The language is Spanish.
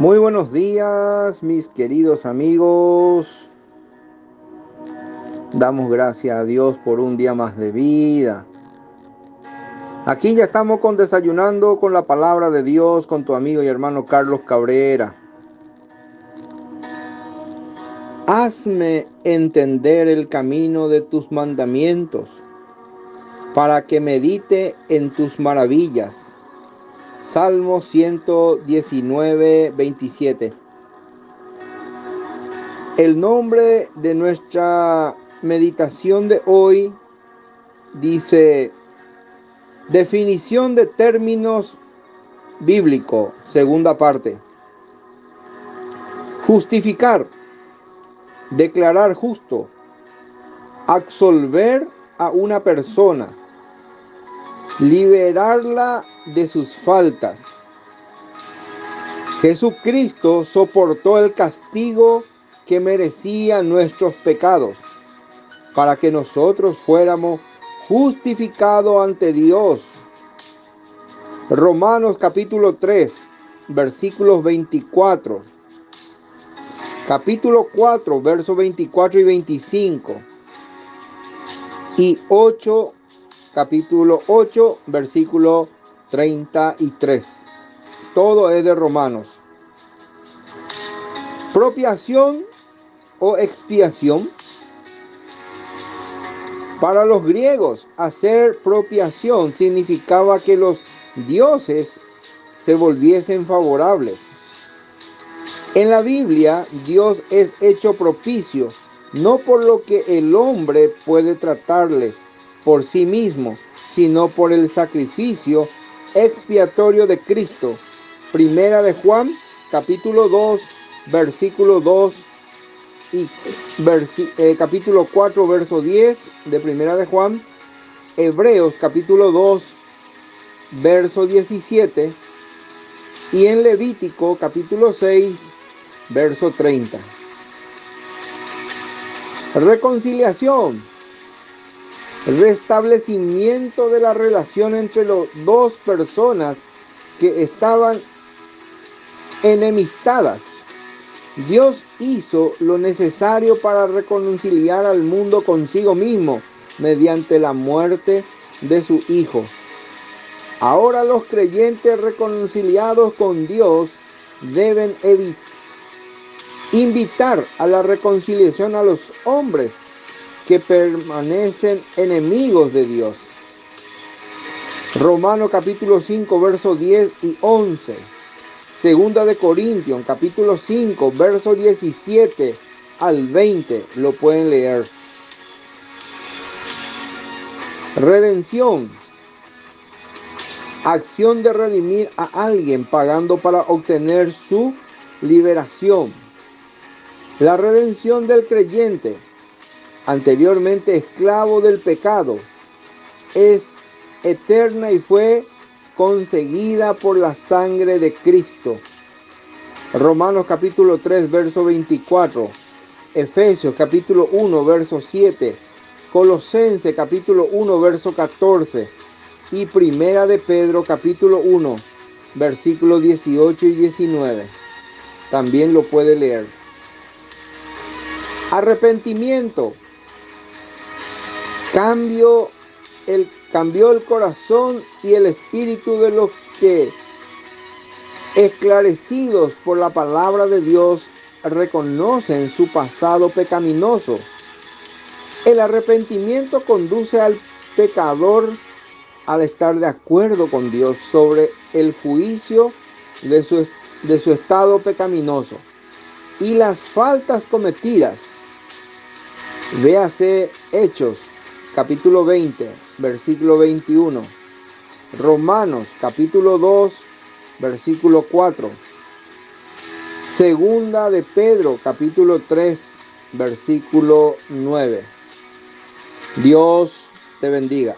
Muy buenos días, mis queridos amigos. Damos gracias a Dios por un día más de vida. Aquí ya estamos con desayunando con la palabra de Dios con tu amigo y hermano Carlos Cabrera. Hazme entender el camino de tus mandamientos para que medite en tus maravillas. Salmo 119, 27. El nombre de nuestra meditación de hoy dice definición de términos bíblico, segunda parte. Justificar, declarar justo, absolver a una persona, liberarla de sus faltas. Jesucristo soportó el castigo que merecía nuestros pecados para que nosotros fuéramos justificados ante Dios. Romanos capítulo 3, versículos 24. Capítulo 4, versos 24 y 25. Y 8 capítulo 8, versículo 33. Todo es de Romanos. Propiación o expiación. Para los griegos, hacer propiación significaba que los dioses se volviesen favorables. En la Biblia, Dios es hecho propicio, no por lo que el hombre puede tratarle, por sí mismo, sino por el sacrificio expiatorio de Cristo. Primera de Juan, capítulo 2, versículo 2 y eh, capítulo 4, verso 10 de Primera de Juan. Hebreos, capítulo 2, verso 17. Y en Levítico, capítulo 6, verso 30. Reconciliación restablecimiento de la relación entre las dos personas que estaban enemistadas. Dios hizo lo necesario para reconciliar al mundo consigo mismo mediante la muerte de su Hijo. Ahora los creyentes reconciliados con Dios deben invitar a la reconciliación a los hombres que permanecen enemigos de Dios. Romano capítulo 5, versos 10 y 11. Segunda de Corintios, capítulo 5, verso 17 al 20. Lo pueden leer. Redención. Acción de redimir a alguien pagando para obtener su liberación. La redención del creyente anteriormente esclavo del pecado, es eterna y fue conseguida por la sangre de Cristo. Romanos capítulo 3, verso 24. Efesios capítulo 1, verso 7. Colosense capítulo 1, verso 14. Y Primera de Pedro capítulo 1, versículos 18 y 19. También lo puede leer. Arrepentimiento Cambio el, cambió el corazón y el espíritu de los que, esclarecidos por la palabra de Dios, reconocen su pasado pecaminoso. El arrepentimiento conduce al pecador al estar de acuerdo con Dios sobre el juicio de su, de su estado pecaminoso y las faltas cometidas. Véase Hechos capítulo 20, versículo 21. Romanos capítulo 2, versículo 4. Segunda de Pedro capítulo 3, versículo 9. Dios te bendiga.